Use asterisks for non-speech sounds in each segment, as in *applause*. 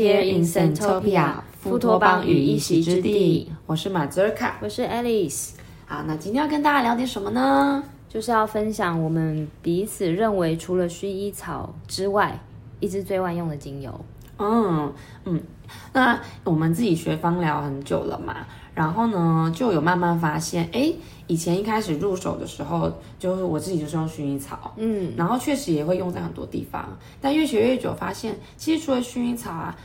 Here in Santopia 富托邦与一席之地。我是马泽卡，我是 Alice。好，那今天要跟大家聊点什么呢？就是要分享我们彼此认为除了薰衣草之外，一支最万用的精油。嗯嗯，那我们自己学芳疗很久了嘛，然后呢，就有慢慢发现，哎，以前一开始入手的时候，就是我自己就是用薰衣草，嗯，然后确实也会用在很多地方，但越学越久，发现其实除了薰衣草啊，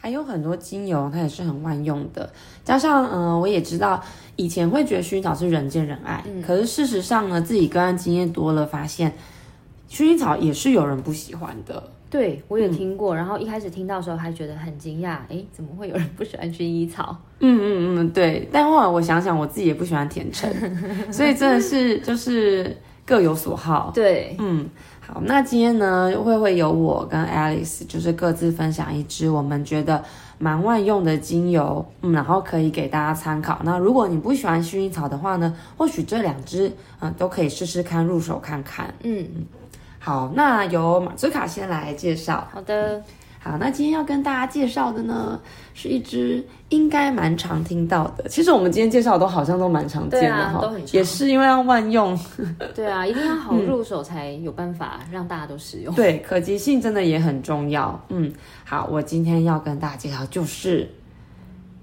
还有很多精油它也是很万用的。加上，嗯，我也知道以前会觉得薰衣草是人见人爱，可是事实上呢，自己个案经验多了，发现薰衣草也是有人不喜欢的。对，我也听过，然后一开始听到的时候还觉得很惊讶，哎，怎么会有人不喜欢薰衣草？嗯嗯嗯，对。但后来我想想，我自己也不喜欢甜橙，*laughs* 所以真的是就是各有所好。对，嗯，好，那今天呢会会有我跟 Alice，就是各自分享一支我们觉得蛮万用的精油，嗯，然后可以给大家参考。那如果你不喜欢薰衣草的话呢，或许这两支嗯都可以试试看入手看看。嗯嗯。好，那由马兹卡先来介绍。好的，好，那今天要跟大家介绍的呢，是一支应该蛮常听到的。其实我们今天介绍的都好像都蛮常见的哈，也是因为要万用。*laughs* 对啊，一定要好入手才有办法让大家都使用。对，可及性真的也很重要。嗯，好，我今天要跟大家介绍就是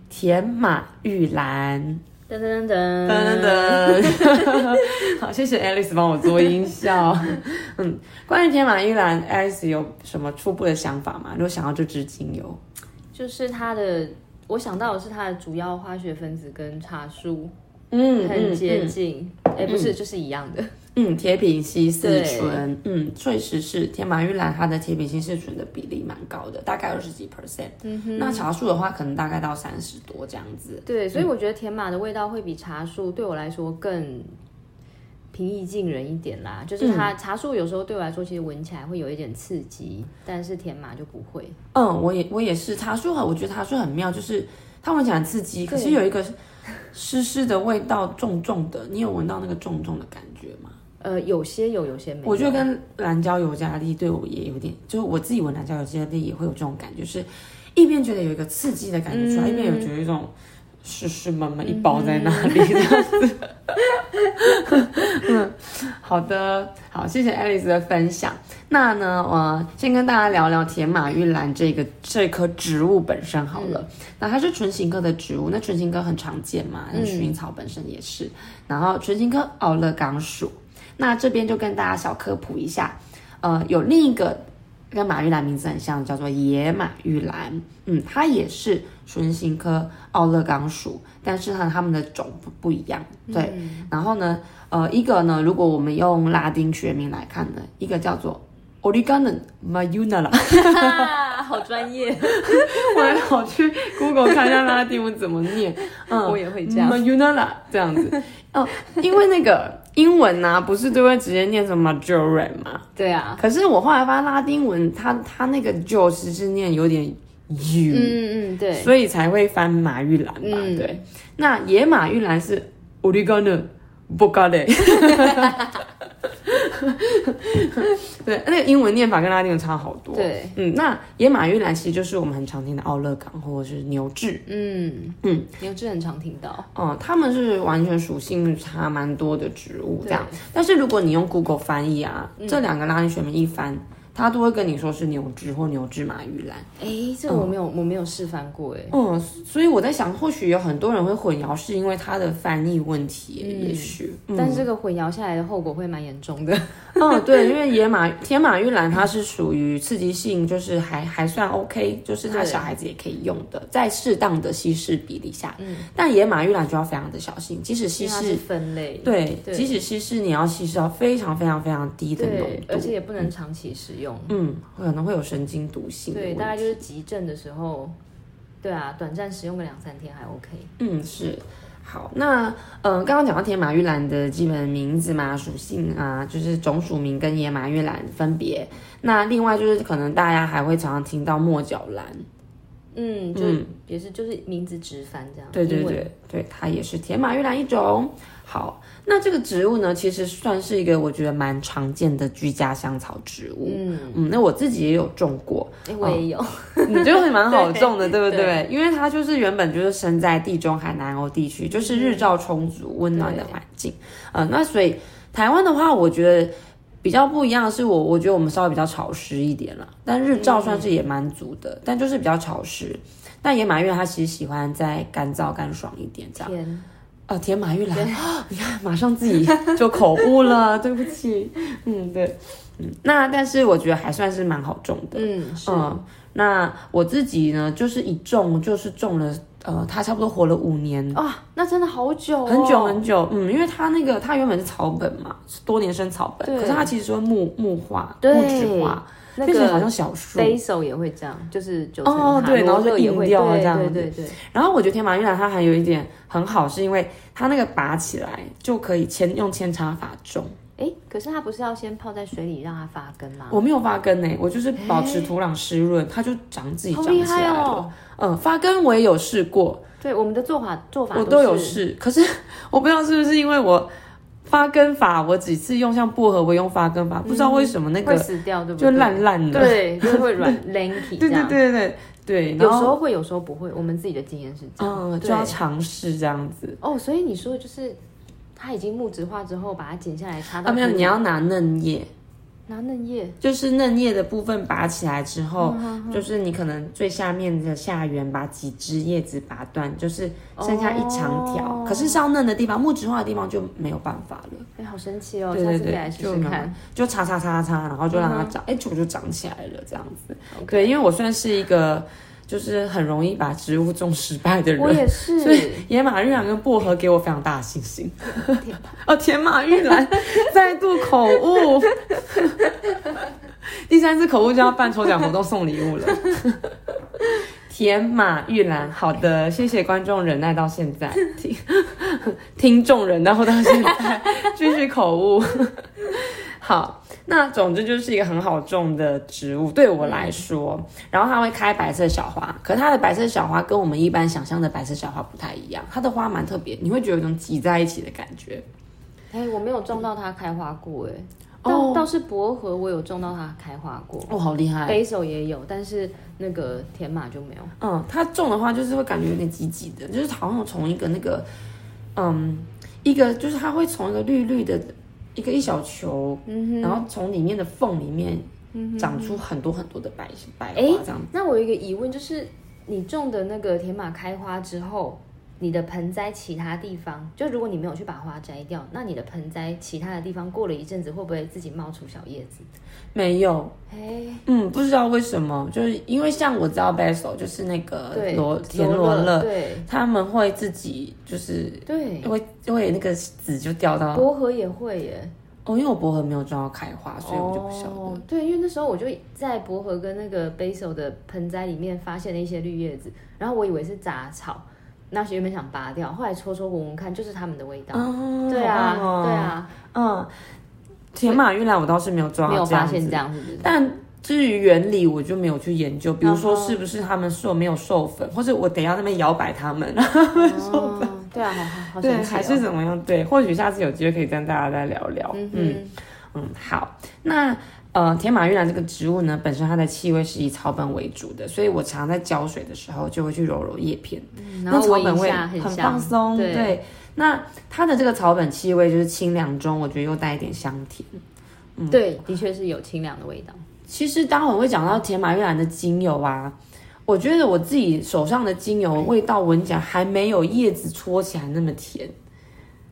甜马玉兰。噔噔噔噔噔噔，*laughs* 好，谢谢 Alice 帮我做音效。*laughs* 嗯，关于天马玉兰，Alice 有什么初步的想法吗？如果想要这支精油，就是它的，我想到的是它的主要化学分子跟茶树，嗯，很接近。哎，不是，就是一样的。嗯，铁品烯四醇，嗯，确实是天马玉兰它的铁品烯四醇的比例蛮高的，大概二十几 percent。嗯哼，那茶树的话，可能大概到三十多这样子。对，所以我觉得甜马的味道会比茶树对我来说更平易近人一点啦。就是它茶树有时候对我来说，其实闻起来会有一点刺激，但是甜马就不会。嗯，我也我也是茶树，我觉得茶树很妙，就是它闻起来刺激，可是有一个湿湿的味道，重重的。你有闻到那个重重的感觉吗？呃，有些有，有些没有。我觉得跟蓝椒尤加利对我也有点，就是我自己闻蓝椒尤加利也会有这种感觉，就是一边觉得有一个刺激的感觉出来，一边有觉得一种湿湿闷闷一包在那里这样子。*laughs* 嗯，好的，好，谢谢 Alice 的分享。那呢，我先跟大家聊聊铁马玉兰这个这棵植物本身好了。那它是唇形科的植物，那唇形科很常见嘛，那薰衣草本身也是。然后唇形科奥勒冈属。那这边就跟大家小科普一下，呃，有另一个跟马玉兰名字很像，叫做野马玉兰，嗯，它也是唇形科奥勒冈属，但是呢，它们的种不不一样，对。然后呢，呃，一个呢，如果我们用拉丁学名来看呢，一个叫做 Oregano mayunala，*laughs* 好专业，*laughs* 我还跑去 Google 看一下拉丁文怎么念，嗯，我也会这样，mayunala 这样子，哦，因为那个。英文呐，不是都会直接念成 majoran 吗？对啊。可是我后来发现拉丁文，它它那个 jo 其实念有点 u，嗯嗯对，所以才会翻马玉兰嘛。对。那野马玉兰是 Origano b o g a d e *laughs* *laughs* 对，那个英文念法跟拉丁文差好多。对，嗯，那野马玉兰其实就是我们很常听的奥勒冈或者是牛至。嗯嗯，牛至很常听到。哦，他们是完全属性差蛮多的植物，这样。但是如果你用 Google 翻译啊，这两个拉丁学名一翻。他都会跟你说是牛至或牛至马玉兰，哎，这个我没有，我没有示范过，哎，嗯，所以我在想，或许有很多人会混淆，是因为它的翻译问题，也许，但是这个混淆下来的后果会蛮严重的。嗯，*laughs* 对，因为野马天马玉兰它是属于刺激性，就是还还算 OK，就是它小孩子也可以用的，在适当的稀释比例下，嗯，但野马玉兰就要非常的小心，即使稀释分类，对，即使稀释你要稀释到非常非常非常低的浓度，而且也不能长期使用。嗯，可能会有神经毒性。对，大概就是急症的时候，对啊，短暂使用个两三天还 OK。嗯，是。好，那嗯，刚刚讲到天马玉兰的基本名字嘛，属性啊，就是种属名跟野马玉兰分别。那另外就是可能大家还会常常听到墨角兰。嗯，就也是就是名字直翻这样。对对对对，它也是铁马玉兰一种。好，那这个植物呢，其实算是一个我觉得蛮常见的居家香草植物。嗯，嗯，那我自己也有种过，哎，我也有。你觉得蛮好 *laughs* 种的，对不对对？因为它就是原本就是生在地中海南欧地区，就是日照充足、温暖的环境。呃，那所以台湾的话，我觉得比较不一样的是我，我觉得我们稍微比较潮湿一点了，但日照算是也蛮足的，但就是比较潮湿。但野马月它其实喜欢在干燥干爽一点这样。天，哦，田马玉兰，你看马上自己就口误了，对不起。嗯，对，嗯，那但是我觉得还算是蛮好种的。嗯，是，嗯，那我自己呢，就是一种就是种了，呃，它差不多活了五年，啊，那真的好久哦，很久很久。嗯，因为它那个它原本是草本嘛，是多年生草本，可是它其实说木木化、木质化，那变成好像小树。basil 也会这样，就是九哦对然后就硬掉了这样子对对对，然后我觉得天马玉兰它还有一点很好，是因为它那个拔起来就可以扦用扦插法种。哎，可是它不是要先泡在水里让它发根吗？我没有发根呢、我就是保持土壤湿润，它就长自己长起来了。哦！嗯，发根我也有试过，对，我们的做法做法我都有是，试，可是 *laughs* 我不知道是不是因为我发根法，我几次用像薄荷我用发根法，不知道为什么那会个死掉，对不对就对？烂烂的。对，就会软 *laughs* lanky 对对。对对对，有时候会，有时候不会。我们自己的经验是这样。嗯，就要尝试这样子。哦，所以你说的就是它已经木质化之后，把它剪下来插到啊，没有，你要拿嫩叶，拿嫩叶，就是嫩叶的部分拔起来之后，嗯就是你可能最下面的下缘把几枝叶子拔断，就是剩下一长条。哦可是稍嫩的地方，木质化的地方就没有办法了。哎，好神奇哦！对对对下次可以来试试看。就插插插插，然后就让它嗯长，哎、结果就长起来了这样子。对，因为我算是一个就是很容易把植物种失败的我人。也是，*laughs* 所以野马玉兰跟薄荷给我非常大的信心。*laughs* 哦，天马玉兰再度口误，*laughs* 第三次口误就要办抽奖活动送礼物了。天马玉兰，好的，谢谢观众忍耐到现在，听听众忍耐到现在，继续口误。好，那总之就是一个很好种的植物，对我来说。然后它会开白色小花，可它的白色小花跟我们一般想象的白色小花不太一样，它的花蛮特别，你会觉得有一种挤在一起的感觉。哎，我没有种到它开花过，哎，哦倒倒是薄荷我有种到它开花过哦，好厉害！，basil 也有，但是那个田马就没有。嗯，它种的话就是会感觉有点挤挤的，就是好像从一个那个，嗯，一个就是它会从一个绿绿的一个一小球，嗯然后从里面的缝里面长出很多很多的白白花哎这样。那我有一个疑问，就是你种的那个铁马开花之后，你的盆栽其他地方，就如果你没有去把花摘掉，那你的盆栽其他的地方过了一阵子，会不会自己冒出小叶子？没有，哎，嗯，不知道为什么，就是因为像我知道 basil 就是那个对，罗田螺乐，对他们会自己就是对，会会那个籽就掉到薄荷也会耶。哦，因为我薄荷没有种到开花，所以我就不晓得。哦。对，因为那时候我就在薄荷跟那个 basil 的盆栽里面发现了一些绿叶子，然后我以为是杂草，那原本想拔掉，后来搓搓闻闻看，就是他们的味道。哦对啊，对，啊，嗯，田马玉兰我倒是没有抓没有发现这样，是不是？但至于原理，我就没有去研究，比如说是不是他们说没有授粉，或者我等一下那边摇摆他们，*laughs* 哦，对啊，好好好对，还是怎么样？对，或许下次有机会可以跟大家再聊聊。嗯嗯，嗯，好，那呃，天马玉兰这个植物呢，本身它的气味是以草本为主的，所以我常在浇水的时候就会去揉揉叶片，然后那草本味很放松。对对，那它的这个草本气味就是清凉中，我觉得又带一点香甜。嗯对，的确是有清凉的味道。其实待会儿会讲到天马玉兰的精油啊，我觉得我自己手上的精油味道闻起来还没有叶子搓起来那么甜。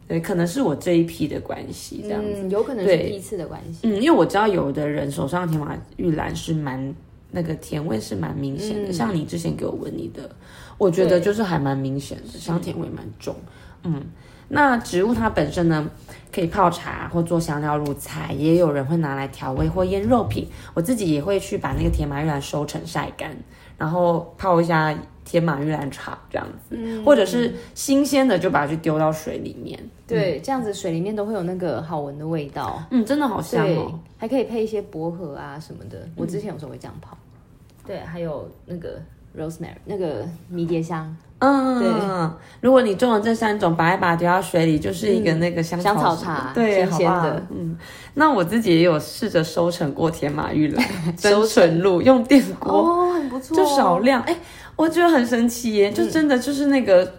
对，可能是我这一批的关系，这样子。嗯，有可能是第一次的关系。嗯，因为我知道有的人手上的天马玉兰是蛮那个甜味是蛮明显的，嗯像你之前给我闻你的，我觉得就是还蛮明显的，香甜味蛮重。嗯，那植物它本身呢，可以泡茶或做香料入菜，也有人会拿来调味或腌肉品。我自己也会去把那个甜马玉兰收成晒干，然后泡一下天马玉兰茶这样子，嗯或者是新鲜的就把它去丢到水里面。对，这样子水里面都会有那个好闻的味道。嗯，真的好香哦。，嗯还可以配一些薄荷啊什么的。我之前有时候会这样泡。对，还有那个 rosemary 那个迷迭香，嗯，对。如果你种了这三种，把一把丢到水里，就是一个那个香香草茶对，新鲜好棒的嗯，那我自己也有试着收成过甜马玉兰收成露，用电锅。哦，很不错就少量，哎、我觉得很神奇耶，就真的就是那个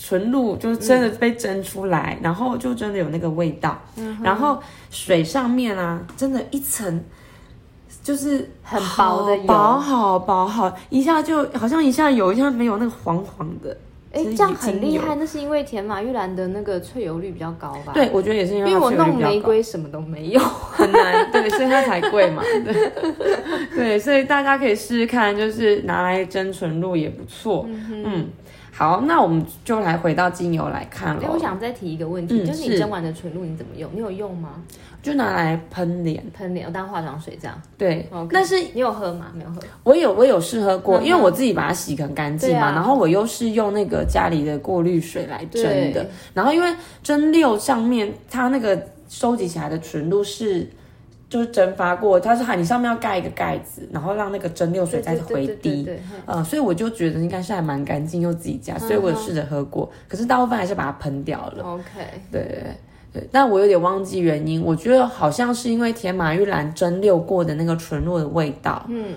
纯露，就是真的被蒸出来，然后就真的有那个味道，然后水上面啊，真的一层。就是很薄的薄好薄好，一下就好像一下有，一下没有，那个黄黄的。哎、是这样很厉害，那是因为甜马玉兰的那个萃油率比较高吧？，对，我觉得也是因为因为我弄玫瑰什么都没有。*laughs* 很难，对，所以它才贵嘛。对，对，所以大家可以试试看，就是拿来蒸纯露也不错。嗯好，那我们就来回到精油来看了哎，我，想再提一个问题，嗯就是你蒸完的纯露你怎么用？你有用吗？就拿来喷脸。喷脸当化妆水这样？对但是你有喝吗？没有喝。我有我有试喝过，因为我自己把它洗很干净嘛，啊然后我又是用那个家里的过滤水来蒸的，然后因为蒸馏上面它那个收集起来的纯度是。就是蒸发过，它是你上面要盖一个盖子，然后让那个蒸馏水再回滴。呃，所以我就觉得应该是还蛮干净又自己家，所以我有试着喝过，可是大部分还是把它喷掉了。OK，对对但我有点忘记原因，我觉得好像是因为甜马玉兰蒸馏过的那个纯露的味道，嗯，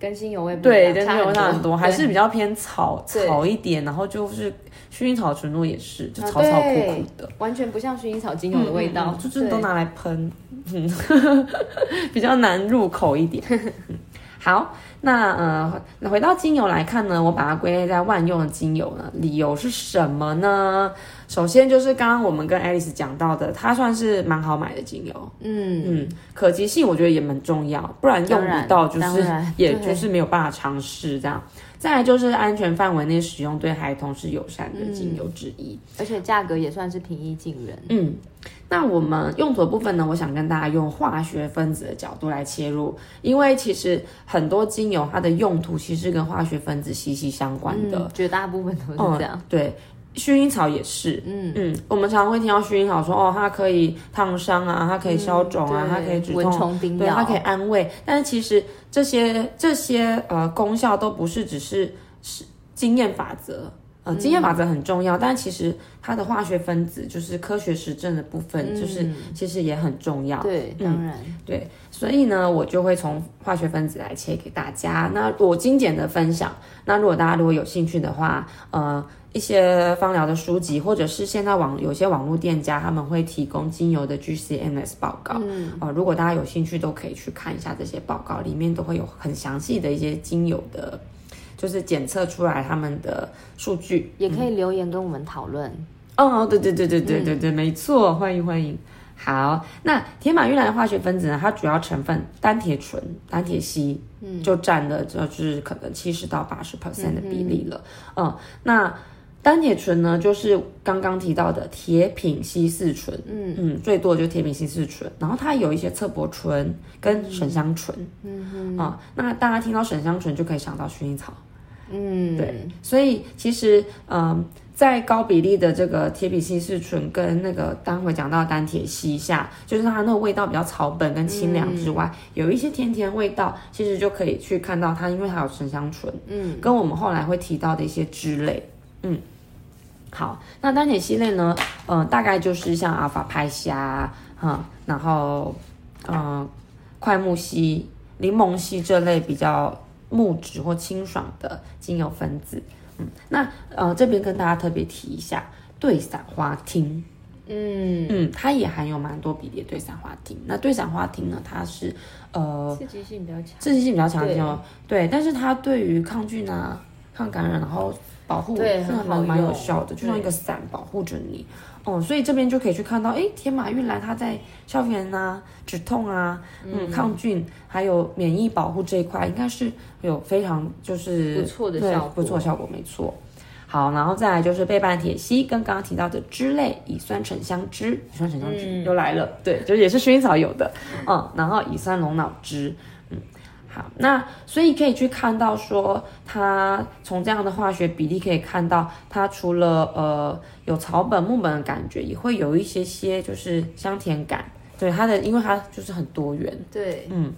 跟精油味不一对，样跟精油差很多，还是比较偏草草一点，然后就是薰衣草纯露也是，就啊草草苦苦的。完全不像薰衣草精油的味道，就是都拿来喷，嗯，*laughs* 比较难入口一点。*laughs* 嗯好，那呃，回到精油来看呢，我把它归类在万用的精油呢，理由是什么呢？首先就是刚刚我们跟 Alice 讲到的，它算是蛮好买的精油，嗯，嗯，可及性我觉得也蛮重要，不然用不到就是也就是没有办法尝试这样。再来就是安全范围内使用，对孩童是友善的精油之一。而且价格也算是平易近人。嗯，那我们用途的部分呢，我想跟大家用化学分子的角度来切入，因为其实很多精油它的用途其实跟化学分子息息相关的。嗯，绝大部分都是这样。对，薰衣草也是。嗯嗯，我们常常会听到薰衣草说，哦，它可以烫伤啊，它可以消肿啊，对它可以止痛，对，虫叮咬，它可以安慰。但是其实这些这些呃功效都不是只是是经验法则。呃，经验法则很重要，但其实它的化学分子就是科学实证的部分，就是嗯其实也很重要。对，当然，对，所以呢，我就会从化学分子来切给大家。那我精简的分享。那如果大家如果有兴趣的话，呃，一些芳疗的书籍，或者是现在网有些网络店家他们会提供精油的 GCMS 报告。嗯，哦、如果大家有兴趣，都可以去看一下这些报告，里面都会有很详细的一些精油的，就是检测出来他们的数据。也可以留言跟我们讨论。哦，对对对对对对对，没错，欢迎欢迎。好，那铁马玉兰的化学分子呢？它主要成分单铁醇、单铁烯，嗯，就占了就是可能七十到八十 percent 的比例了。嗯那单铁醇呢，就是刚刚提到的铁品烯四醇，嗯。嗯，最多的就是铁品烯四醇，然后它有一些侧柏醇跟沈香醇，嗯哼，啊、那大家听到沈香醇就可以想到薰衣草。嗯，对，所以其实，嗯，在高比例的这个铁品烯四醇跟那个待会讲到的单铁烯下，就是它那个味道比较草本跟清凉之外，有一些甜甜味道，其实就可以去看到它，因为它有沈香醇，嗯，跟我们后来会提到的一些脂类，嗯。好，那单铁系列呢？呃，大概就是像阿尔法拍虾，哈、然后，呃，快木烯、柠檬烯这类比较木质或清爽的精油分子。嗯，那呃这边跟大家特别提一下，对散花烃，嗯，嗯，它也含有蛮多比例的对散花烃。那对散花烃呢，它是呃刺激性比较强。刺激性比较强的对精油，对，但是它对于抗菌啊、抗感染，然后保护，很好蛮蛮有效的，就像一个伞保护着你。哦，所以这边就可以去看到，哎，天马玉兰它在消炎啊、止痛啊、嗯、抗菌还有免疫保护这一块，应该是有非常就是不错的效果。不错效果，没错。好，然后再来就是倍半铁烯，跟刚刚提到的脂类乙酸沉香脂，乙酸沉香脂、嗯。又来了，对，就是也是薰衣草有的，嗯，然后乙酸龙脑脂，嗯，好，那所以可以去看到说，它从这样的化学比例可以看到，它除了呃有草本、木本的感觉，也会有一些些就是香甜感，对它的，因为它就是很多元，对，嗯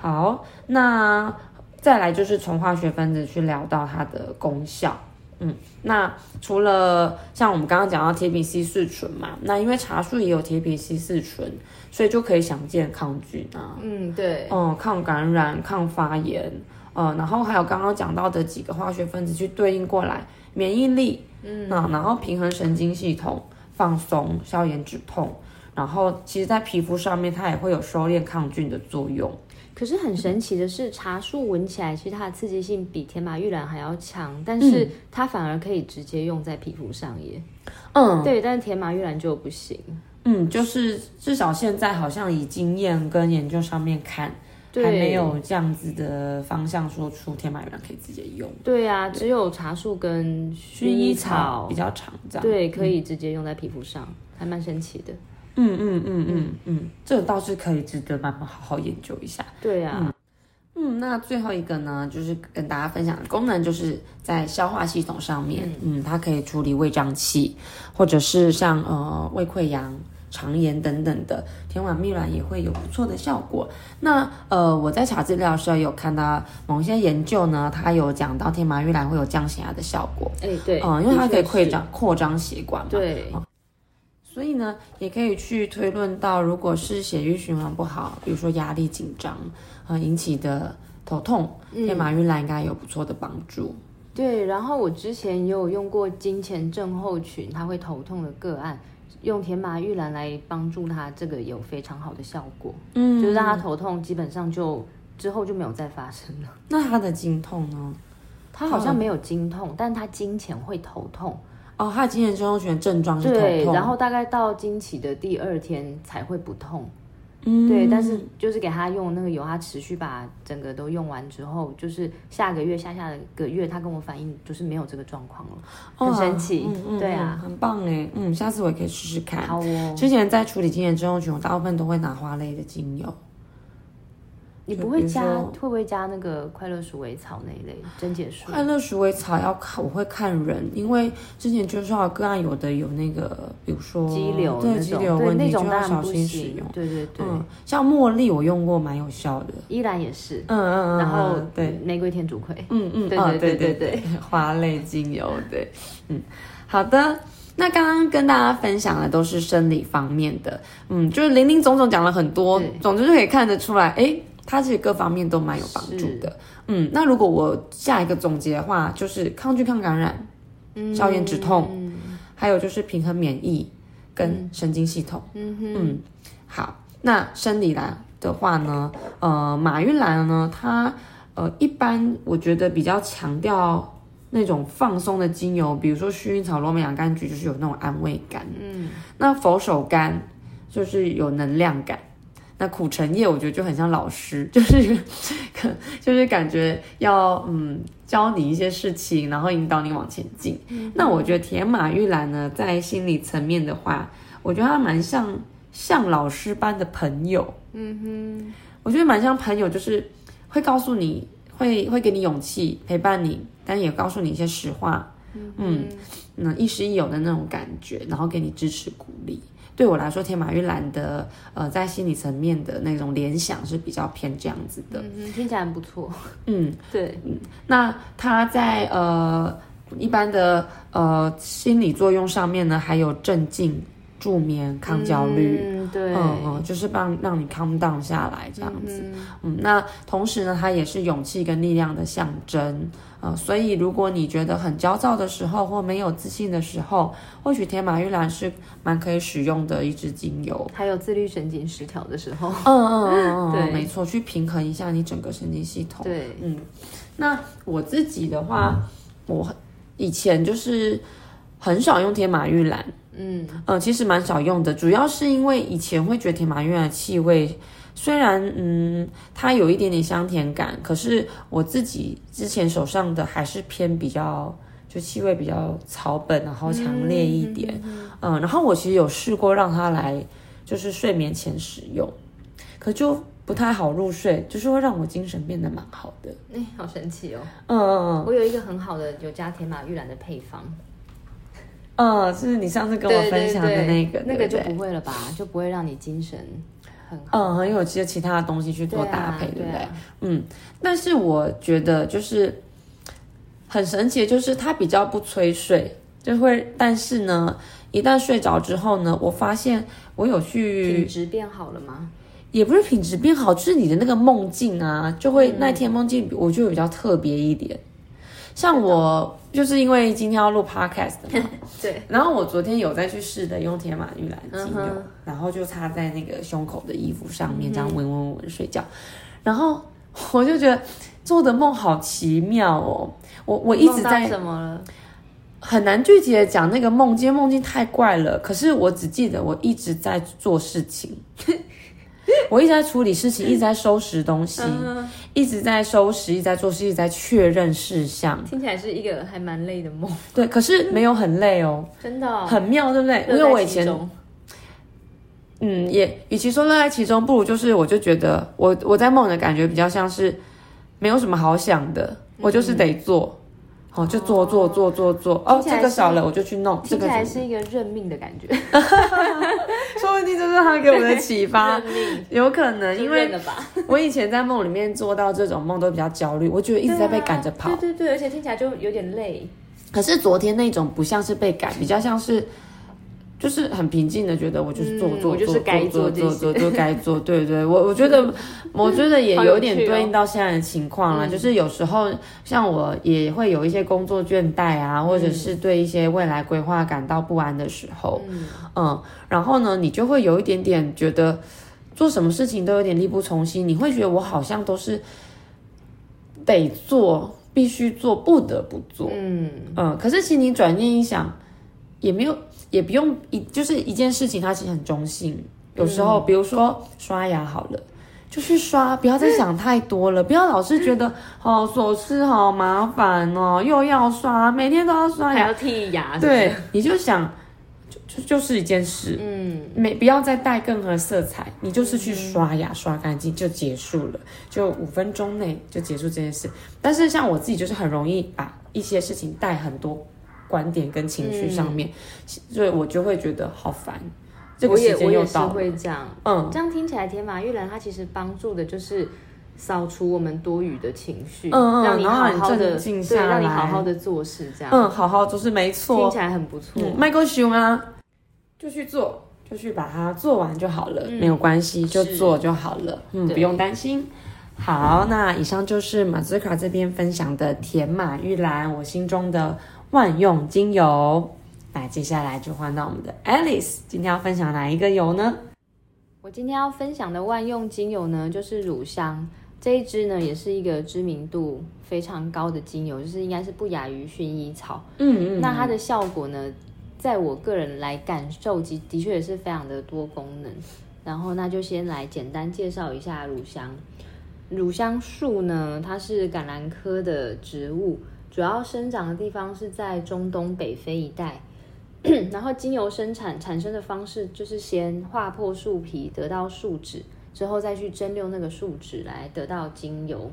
好，那再来就是从化学分子去聊到它的功效。嗯，那除了像我们刚刚讲到铁皮烯四醇嘛，那因为茶树也有铁皮烯四醇，所以就可以想见抗菌啊，嗯，对，嗯，抗感染、抗发炎，呃，然后还有刚刚讲到的几个化学分子去对应过来，免疫力，嗯，那然后平衡神经系统、放松、消炎止痛，然后其实在皮肤上面它也会有收敛抗菌的作用。可是很神奇的是，茶树闻起来其实它的刺激性比天马玉兰还要强，但是它反而可以直接用在皮肤上耶。嗯，对，但是天马玉兰就不行。嗯，就是至少现在好像以经验跟研究上面看，还没有这样子的方向说出天马玉兰可以直接用，对啊，只有茶树跟薰衣草比较长这样。对可以直接用在皮肤上，还蛮神奇的。嗯嗯嗯嗯嗯，这个倒是可以值得慢慢好好研究一下。对啊，嗯，那最后一个呢，就是跟大家分享的功能，就是在消化系统上面，嗯。它可以处理胃胀气，或者是像呃胃溃疡、肠炎等等的，天马蜜卵也会有不错的效果。那呃，我在查资料的时候有看到某一些研究呢，它有讲到天麻玉兰会有降血压的效果，哎、对，嗯、因为它可以扩张扩张血管嘛，对，所以呢，也可以去推论到，如果是血液循环不好，比如说压力紧张，呃引起的头痛，天马玉兰应该有不错的帮助。对。然后我之前也有用过金钱症候群，他会头痛的个案，用甜马玉兰来帮助他，这个有非常好的效果，嗯就是让他头痛基本上就之后就没有再发生了。那他的经痛呢？他好像没有经痛，但他经前会头痛，哦，他的经前症候群的症状是头对，痛，然后大概到经期的第二天才会不痛。嗯对，但是就是给他用那个油，他持续把整个都用完之后，就是下个月、下下个月，他跟我反映就是没有这个状况了，很神奇。嗯嗯对啊嗯，很棒哎，嗯，下次我也可以试试看。好哦，之前在处理经前症候群，我大部分都会拿花类的精油。你不会加会不会加那个快乐鼠尾草那一类真解树？快乐鼠尾草要看，我会看人，因为之前就是说个案有的有那个，比如说肌瘤对肌瘤问题，就要小心使用。。对对对，嗯，像茉莉我用过，蛮有效的。依然也是。嗯嗯嗯，然后嗯对，玫瑰天竺葵，嗯嗯，对哦对对对对，花类精油，对，嗯，好的。那刚刚跟大家分享的都是生理方面的，嗯，就是零零总总讲了很多对，总之就可以看得出来，哎，它其实各方面都蛮有帮助的。嗯，那如果我下一个总结的话，就是抗菌、抗感染，消炎止痛嗯还有就是平衡免疫跟神经系统。嗯哼，嗯，好，那生理来的话呢，呃，马玉兰呢，它呃一般我觉得比较强调那种放松的精油，比如说薰衣草、罗马洋甘菊，就是有那种安慰感。嗯，那佛手柑就是有能量感。那苦橙叶我觉得就很像老师，*laughs* 就是就是感觉要嗯教你一些事情，然后引导你往前进。那我觉得铁马玉兰呢，在心理层面的话，我觉得它蛮像像老师般的朋友。嗯哼，我觉得蛮像朋友，就是会告诉你，会会给你勇气，陪伴你，但也告诉你一些实话，嗯，那亦师亦友的那种感觉，然后给你支持鼓励。对我来说，天马玉兰的呃，在心理层面的那种联想是比较偏这样子的，嗯，听起来很不错。嗯，*laughs* 对，嗯那它在呃一般的呃心理作用上面呢，还有镇静、助眠、抗焦虑，嗯，对，嗯嗯，就是让让你 calm down 下来这样子。嗯嗯，那同时呢，它也是勇气跟力量的象征。呃，所以如果你觉得很焦躁的时候，或没有自信的时候，或许天马玉兰是蛮可以使用的一支精油。还有自律神经失调的时候，嗯嗯嗯 *laughs* 嗯，对没错，去平衡一下你整个神经系统。对，嗯，那我自己的话，我以前就是很少用天马玉兰，嗯。呃，其实蛮少用的，主要是因为以前会觉得铁马玉兰的气味，虽然嗯它有一点点香甜感，可是我自己之前手上的还是偏比较就气味比较草本，然后强烈一点，嗯然后我其实有试过让它来就是睡眠前使用，可就不太好入睡，就是会让我精神变得蛮好的，哎、好神奇哦！嗯嗯我有一个很好的有加甜马玉兰的配方，嗯，嗯，是你上次跟我分享的那个，那个就不会了吧？就不会让你精神。嗯，很有一些其他的东西去做搭配，对不对？啊嗯，但是我觉得就是很神奇，的就是它比较不催睡，就会，但是呢，一旦睡着之后呢，我发现我有去品质变好了吗？也不是品质变好，就是你的那个梦境啊，就会、嗯那天梦境我就比较特别一点。像我就是因为今天要录 podcast 嘛，*laughs* 对，然后我昨天有再去试的用天马玉兰精油，嗯然后就擦在那个胸口的衣服上面，这样闻闻闻睡觉，然后我就觉得做的梦好奇妙哦，我我一直在什么了？很难具体的讲那个梦境，梦境太怪了。可是我只记得我一直在做事情，*laughs* *laughs* 我一直在处理事情，一直在收拾东西，嗯，一直在收拾，一直在做事，一直在确认事项。听起来是一个还蛮累的梦，对，可是没有很累哦，真的哦、很妙，对不对？因为我以前嗯，也与其说乐在其中，不如就是我就觉得我我在梦的感觉比较像是没有什么好想的，我就是得做。哦，就做做做做做，哦，这个少了我就去弄，这听起来是一个认命的感觉，*laughs* 说不定就是他给我的启发 *laughs* 有可能，因为 *laughs* 我以前在梦里面做到这种梦都比较焦虑，我觉得一直在被赶着跑。对对对，而且听起来就有点累，可是昨天那种不像是被赶，比较像是就是很平静的，觉得我就是做嗯做做做做做做做该做。*laughs* 对对，我我觉得我觉得也有有点对应到现在的情况了，嗯就是有时候像我也会有一些工作倦怠啊，或者是对一些未来规划感到不安的时候，嗯，嗯，然后呢，你就会有一点点觉得做什么事情都有点力不从心，你会觉得我好像都是得做，必须做，不得不做。嗯，嗯，可是其实你转念一想，也没有，也不用一就是一件事情，它其实很中性。有时候，比如说刷牙好了，就去刷，不要再想太多了，不要老是觉得哦琐事、好麻烦哦，又要刷，每天都要刷牙。还要剔牙，是是对，，你就想，就就就是一件事，嗯，没不要再带任何色彩，你就是去刷牙刷干净就结束了，就五分钟内就结束这件事。但是像我自己就是很容易把一些事情带很多观点跟情绪上面，所以我就会觉得好烦。这个时间我也是又到了，会这样，嗯，这样听起来，天马玉兰它其实帮助的就是扫除我们多余的情绪，嗯嗯让你好好的镇静对，下让你好好的做事，这样，嗯，好好做事没错。听错起，来很不错。嗯，麦克熊啊，就去做，就去把它做完就好了，没有关系，就做就好了，嗯，不用担心。好，那以上就是马兹卡这边分享的甜马玉兰，我心中的万用精油。那接下来就换到我们的 Alice，今天要分享哪一个油呢？我今天要分享的万用精油呢，就是乳香。这一支呢，也是一个知名度非常高的精油，就是应该是不亚于薰衣草。嗯嗯，那它的效果呢，在我个人来感受，的的确也是非常的多功能。然后那就先来简单介绍一下乳香。乳香树呢，它是橄榄科的植物，主要生长的地方是在中东北非一带。*clears throat* 然后精油生产产生的方式就是先划破树皮，得到树脂，之后再去蒸馏那个树脂来得到精油。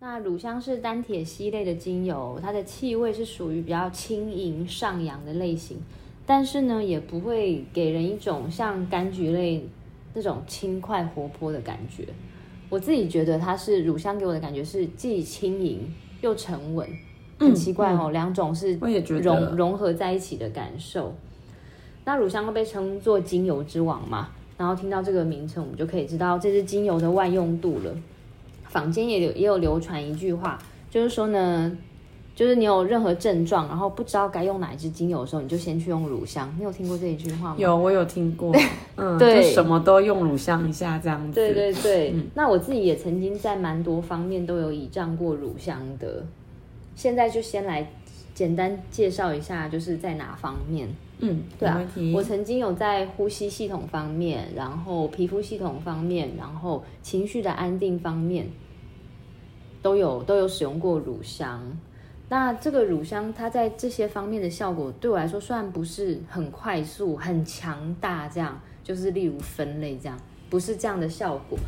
那乳香是单铁烯类的精油，它的气味是属于比较轻盈上扬的类型，但是呢，也不会给人一种像柑橘类那种轻快活泼的感觉。我自己觉得它是乳香给我的感觉是既轻盈又沉稳，很奇怪哦，两种是融，融合在一起的感受。那乳香会被称作精油之王嘛？然后听到这个名称，我们就可以知道这支精油的万用度了。坊间也有也有流传一句话，就是说呢，就是你有任何症状，然后不知道该用哪一支精油的时候，你就先去用乳香。你有听过这一句话吗？有我有听过，嗯，对就什么都用乳香一下这样子，对对对，那我自己也曾经在蛮多方面都有倚仗过乳香的。现在就先来简单介绍一下，就是在哪方面。嗯，对啊我曾经有在呼吸系统方面，然后皮肤系统方面，然后情绪的安定方面，都有都有使用过乳香。那这个乳香，它在这些方面的效果，对我来说虽然不是很快速、很强大，这样就是例如分类这样，不是这样的效果，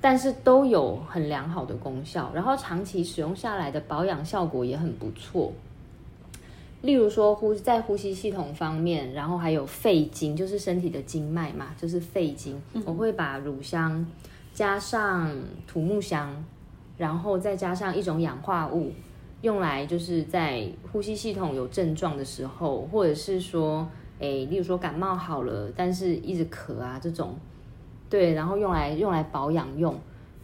但是都有很良好的功效，然后长期使用下来的保养效果也很不错。例如说呼在呼吸系统方面，然后还有肺经，就是身体的经脉嘛，就是肺经，我会把乳香加上土木香，然后再加上一种氧化物，用来就是在呼吸系统有症状的时候，或者是说，诶，例如说感冒好了，但是一直咳啊这种，对，然后用来用来保养用，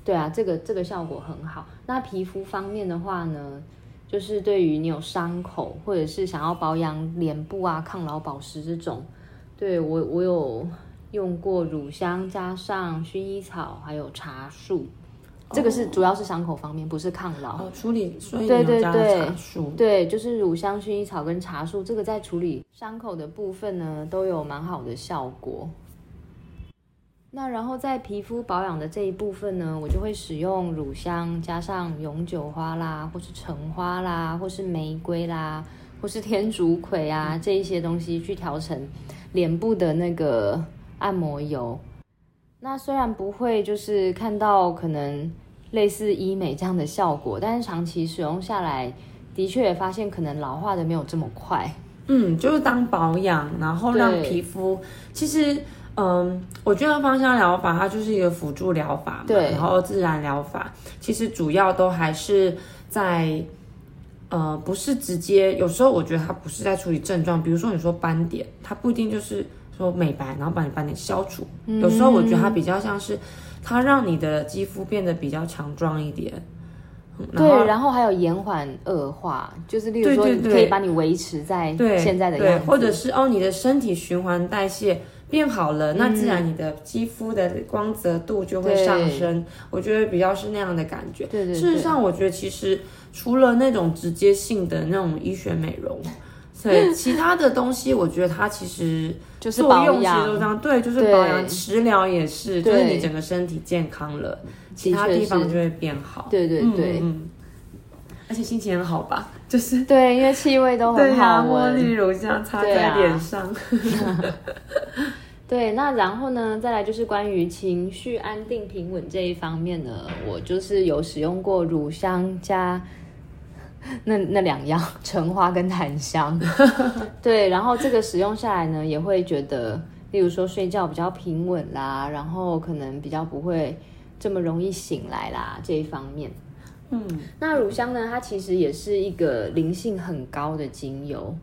对啊，这个这个效果很好。那皮肤方面的话呢？就是对于你有伤口，或者是想要保养脸部啊、抗老保湿这种，对我我有用过乳香加上薰衣草还有茶树，这个是主要是伤口方面，不是抗老。哦，处理所以对对茶对树，对，就是乳香、薰衣草跟茶树，这个在处理伤口的部分呢，都有蛮好的效果。那然后在皮肤保养的这一部分呢，我就会使用乳香加上永久花啦，或是橙花啦，或是玫瑰啦，或是天竺葵啊这一些东西去调成脸部的那个按摩油。那虽然不会就是看到可能类似医美这样的效果，但是长期使用下来，的确也发现可能老化的没有这么快。嗯，就是当保养，然后让皮肤其实。嗯，我觉得芳香疗法它就是一个辅助疗法嘛，对然后自然疗法其实主要都还是在，呃，不是直接，有时候我觉得它不是在处理症状，比如说你说斑点，它不一定就是说美白，然后把你斑点消除，有时候我觉得它比较像是它让你的肌肤变得比较强壮一点，对，然后还有延缓恶化，就是例如说，可以把你维持在对现在的对，或者是哦，你的身体循环代谢变好了，那自然你的肌肤的光泽度就会上升。我觉得比较是那样的感觉。对对对。事实上，我觉得其实除了那种直接性的那种医学美容，对其他的东西，我觉得它其实就是保养其实都这样。对，就是保养，食疗也是，就是你整个身体健康了，其他地方就会变好。对对对、而且心情很好吧？就是对，因为气味都、很好茉莉。乳香擦在脸上。*laughs* 对，那然后呢，再来就是关于情绪安定平稳这一方面呢，我就是有使用过乳香加 *laughs* 那那两样橙花跟檀香。*laughs* 对，然后这个使用下来呢，也会觉得，例如说睡觉比较平稳啦，然后可能比较不会这么容易醒来啦这一方面。嗯，那乳香呢，它其实也是一个灵性很高的精油，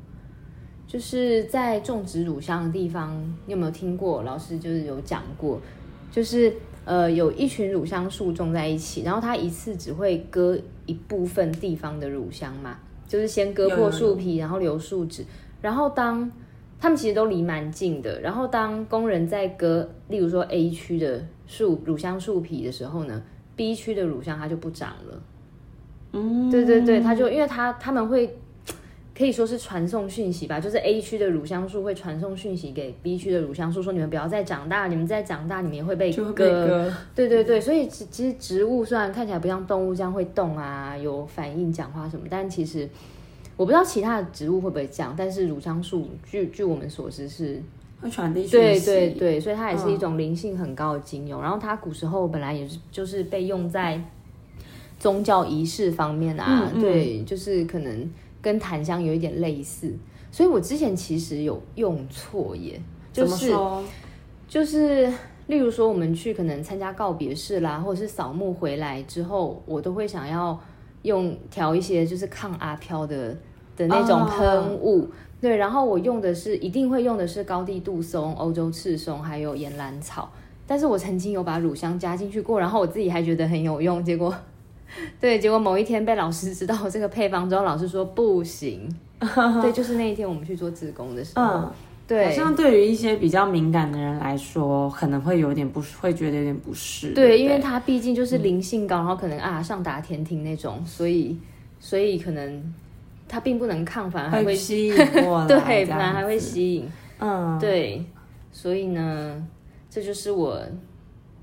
就是在种植乳香的地方，你有没有听过？老师就是有讲过，就是呃有一群乳香树种在一起，然后它一次只会割一部分地方的乳香嘛，就是先割破树皮，然后留树脂，然后当他们其实都离蛮近的，然后当工人在割，例如说 A 区的树乳香树皮的时候呢，B 区的乳香它就不长了。嗯，对对对，他就因为他他们会可以说是传送讯息吧，就是 A 区的乳香树会传送讯息给 B 区的乳香树，说你们不要再长大，你们再长大，你们也会被割。割。对对对，所以其其实植物虽然看起来不像动物这样会动啊，有反应、讲话什么，但其实我不知道其他的植物会不会这样，但是乳香树据据我们所知是会传递讯对息。对对，所以它也是一嗯种灵性很高的精油。然后它古时候本来也是就是被用在宗教仪式方面啊，嗯嗯对，就是可能跟檀香有一点类似。所以我之前其实有用错耶，就是？就是例如说我们去可能参加告别式啦，或者是扫墓回来之后，我都会想要用调一些就是抗阿飘的的那种哦喷雾。对，然后我用的是一定会用的是高地杜松、欧洲赤松，还有岩兰草。但是我曾经有把乳香加进去过，然后我自己还觉得很有用，结果，*laughs* 对，结果某一天被老师知道这个配方之后，老师说不行。*laughs* 对，就是那一天我们去做自宫的时候，嗯，好，像对于一些比较敏感的人来说，可能会有点不，会觉得有点不适。对，不因为它毕竟就是灵性高，然后可能啊上达天庭那种，所以所以可能它并不能抗，反而还会会吸引过来，*laughs* 对，反而还会吸引。嗯，对，所以呢，这就是我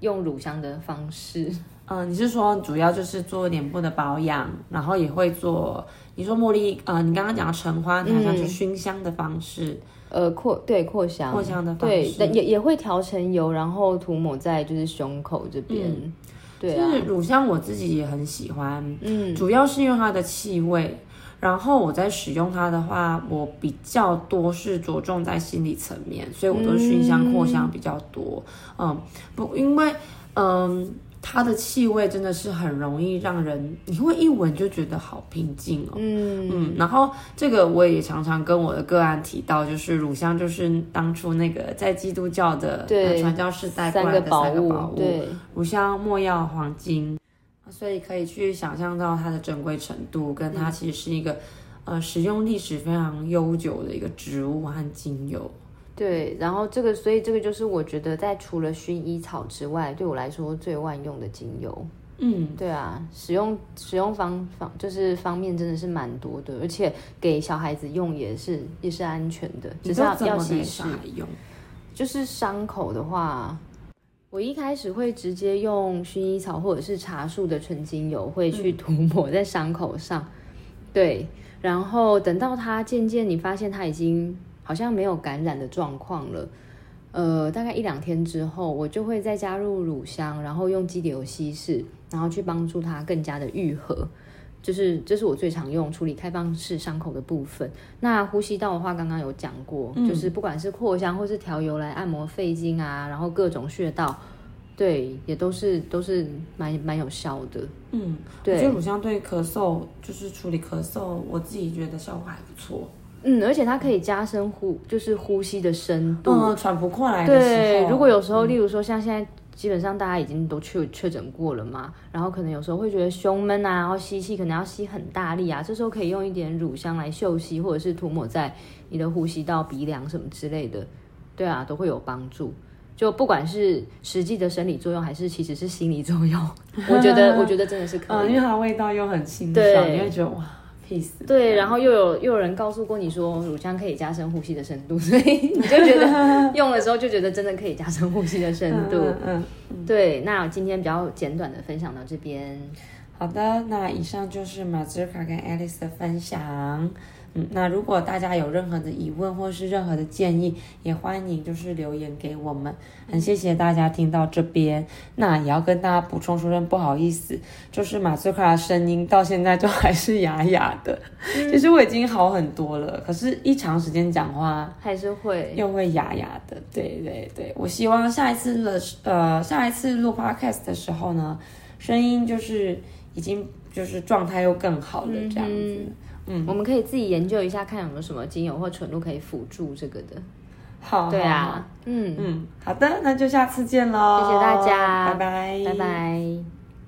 用乳香的方式。嗯，你是说主要就是做脸部的保养，然后也会做，你说茉莉，呃，你刚刚讲橙花，它像是熏香的方式，呃，扩对扩香，扩香的方，式对也也会调成油，然后涂抹在就是胸口这边。对啊就是，乳香我自己也很喜欢，嗯，主要是因为它的气味，然后我在使用它的话，我比较多是着重在心理层面，所以我都是熏香扩香比较多。嗯，不，因为嗯。它的气味真的是很容易让人，你会一闻就觉得好平静哦。嗯嗯，然后这个我也常常跟我的个案提到，就是乳香就是当初那个在基督教的传教士带过来的三个宝物，对，乳香、没药、黄金，所以可以去想象到它的珍贵程度，跟它其实是一个呃使用历史非常悠久的一个植物和精油。对，然后这个，所以这个就是我觉得在除了薰衣草之外，对我来说最万用的精油。嗯，对啊，使用使用方方就是方面真的是蛮多的，而且给小孩子用也是也是安全的，只是要要稀释用。就是伤口的话，我一开始会直接用薰衣草或者是茶树的纯精油，会去涂抹在伤口上。对，然后等到它渐渐你发现它已经。好像没有感染的状况了，呃，大概一两天之后，我就会再加入乳香，然后用基底油稀释，然后去帮助它更加的愈合。就是这是我最常用处理开放式伤口的部分。那呼吸道的话，刚刚有讲过，就是不管是扩香或是调油来按摩肺经啊，然后各种穴道，对，也都是都是蛮蛮有效的。嗯，对，我觉得乳香对咳嗽，就是处理咳嗽，我自己觉得效果还不错。嗯，而且它可以加深呼，就是呼吸的深度。嗯，喘不过来的时候。对，如果有时候，例如说像现在，基本上大家已经都确确诊过了嘛，然后可能有时候会觉得胸闷啊，然后吸气可能要吸很大力啊，这时候可以用一点乳香来嗅吸，或者是涂抹在你的呼吸道、鼻梁什么之类的，对啊，都会有帮助。就不管是实际的生理作用，还是其实是心理作用，*laughs* 我觉得，我觉得真的是可以。嗯，*laughs* 因为它的味道又很清爽，你会觉得哇。对，然后又有又有人告诉过你说乳香可以加深呼吸的深度，*laughs* 所以你就觉得用的时候就觉得真的可以加深呼吸的深度。嗯，对。那今天比较简短的分享到这边。好的，那以上就是马兹卡跟 Alice 的分享。嗯，那如果大家有任何的疑问或是任何的建议，也欢迎就是留言给我们。很谢谢大家听到这边，那也要跟大家补充说声不好意思，就是马斯卡的声音到现在就还是哑哑的。其实我已经好很多了，可是一长时间讲话还是会又会哑哑的。对对对，我希望下一次的呃下一次录 podcast 的时候呢，声音就是已经就是状态又更好了这样子。嗯，我们可以自己研究一下，看有没有什么精油或纯露可以辅助这个的。好，对啊，嗯。嗯，好的，那就下次见喽，谢谢大家，拜拜，拜拜。